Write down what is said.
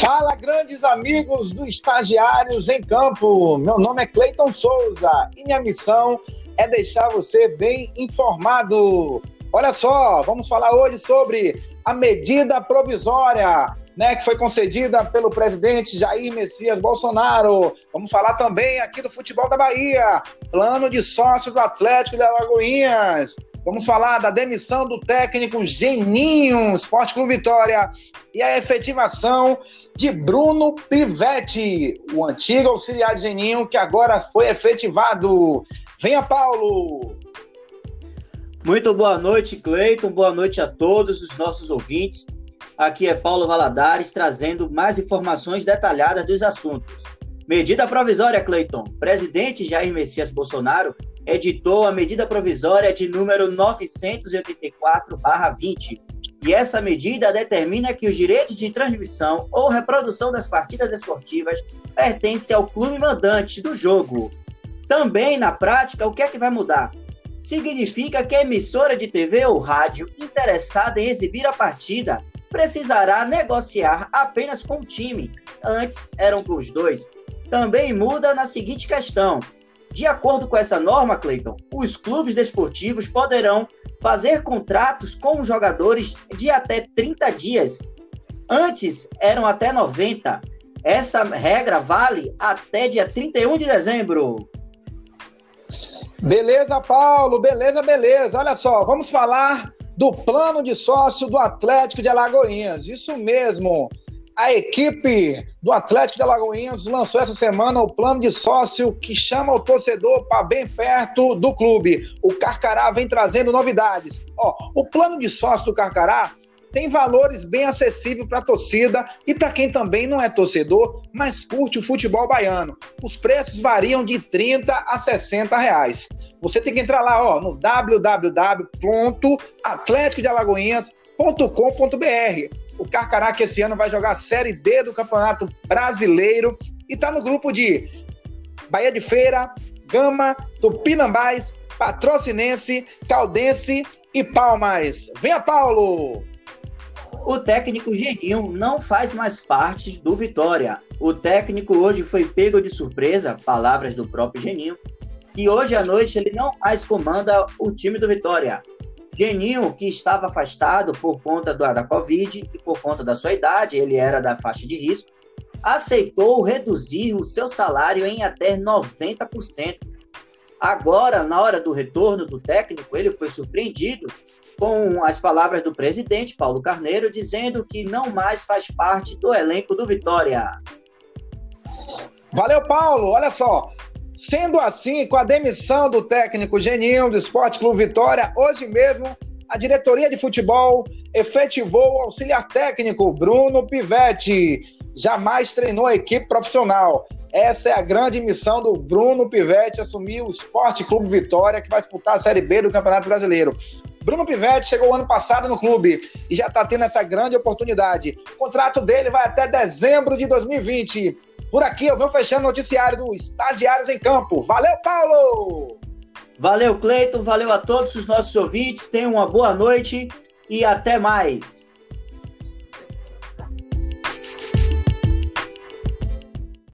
Fala, grandes amigos do Estagiários em Campo. Meu nome é Cleiton Souza e minha missão é deixar você bem informado. Olha só, vamos falar hoje sobre a medida provisória, né, que foi concedida pelo presidente Jair Messias Bolsonaro. Vamos falar também aqui do futebol da Bahia, plano de sócio do Atlético de Alagoinhas. Vamos falar da demissão do técnico Geninho, Esporte Clube Vitória, e a efetivação de Bruno Pivetti, o antigo auxiliar de Geninho, que agora foi efetivado. Venha, Paulo! Muito boa noite, Cleiton. Boa noite a todos os nossos ouvintes. Aqui é Paulo Valadares trazendo mais informações detalhadas dos assuntos. Medida provisória, Cleiton. Presidente Jair Messias Bolsonaro editou a medida provisória de número 984/20. E essa medida determina que os direitos de transmissão ou reprodução das partidas esportivas pertencem ao clube mandante do jogo. Também, na prática, o que é que vai mudar? Significa que a emissora de TV ou rádio interessada em exibir a partida precisará negociar apenas com o time. Antes eram com os dois. Também muda na seguinte questão: de acordo com essa norma, Cleiton, os clubes desportivos poderão fazer contratos com os jogadores de até 30 dias. Antes eram até 90. Essa regra vale até dia 31 de dezembro. Beleza, Paulo, beleza, beleza. Olha só, vamos falar do plano de sócio do Atlético de Alagoinhas. Isso mesmo. A equipe do Atlético de Alagoinhas lançou essa semana o plano de sócio que chama o torcedor para bem perto do clube. O Carcará vem trazendo novidades. Ó, o plano de sócio do Carcará tem valores bem acessíveis para a torcida e para quem também não é torcedor, mas curte o futebol baiano. Os preços variam de 30 a 60 reais. Você tem que entrar lá ó, no www.atléticodealagoinhas.com.br. O Carcará que esse ano vai jogar a Série D do Campeonato Brasileiro e está no grupo de Bahia de Feira, Gama, Tupinambás, Patrocinense, Caldense e Palmas. Venha, Paulo! O técnico Geninho não faz mais parte do Vitória. O técnico hoje foi pego de surpresa, palavras do próprio Geninho, e hoje à noite ele não mais comanda o time do Vitória. Geninho, que estava afastado por conta do, da Covid e por conta da sua idade, ele era da faixa de risco, aceitou reduzir o seu salário em até 90%. Agora, na hora do retorno do técnico, ele foi surpreendido com as palavras do presidente Paulo Carneiro dizendo que não mais faz parte do elenco do Vitória. Valeu, Paulo. Olha só. Sendo assim, com a demissão do técnico Geninho do Esporte Clube Vitória, hoje mesmo a diretoria de futebol efetivou o auxiliar técnico Bruno Pivetti. Jamais treinou a equipe profissional. Essa é a grande missão do Bruno Pivetti, assumir o Esporte Clube Vitória, que vai disputar a Série B do Campeonato Brasileiro. Bruno Pivetti chegou ano passado no clube e já está tendo essa grande oportunidade. O contrato dele vai até dezembro de 2020. Por aqui eu vou fechando o noticiário do Estagiários em Campo. Valeu, Paulo! Valeu, Cleiton. Valeu a todos os nossos ouvintes. Tenham uma boa noite e até mais.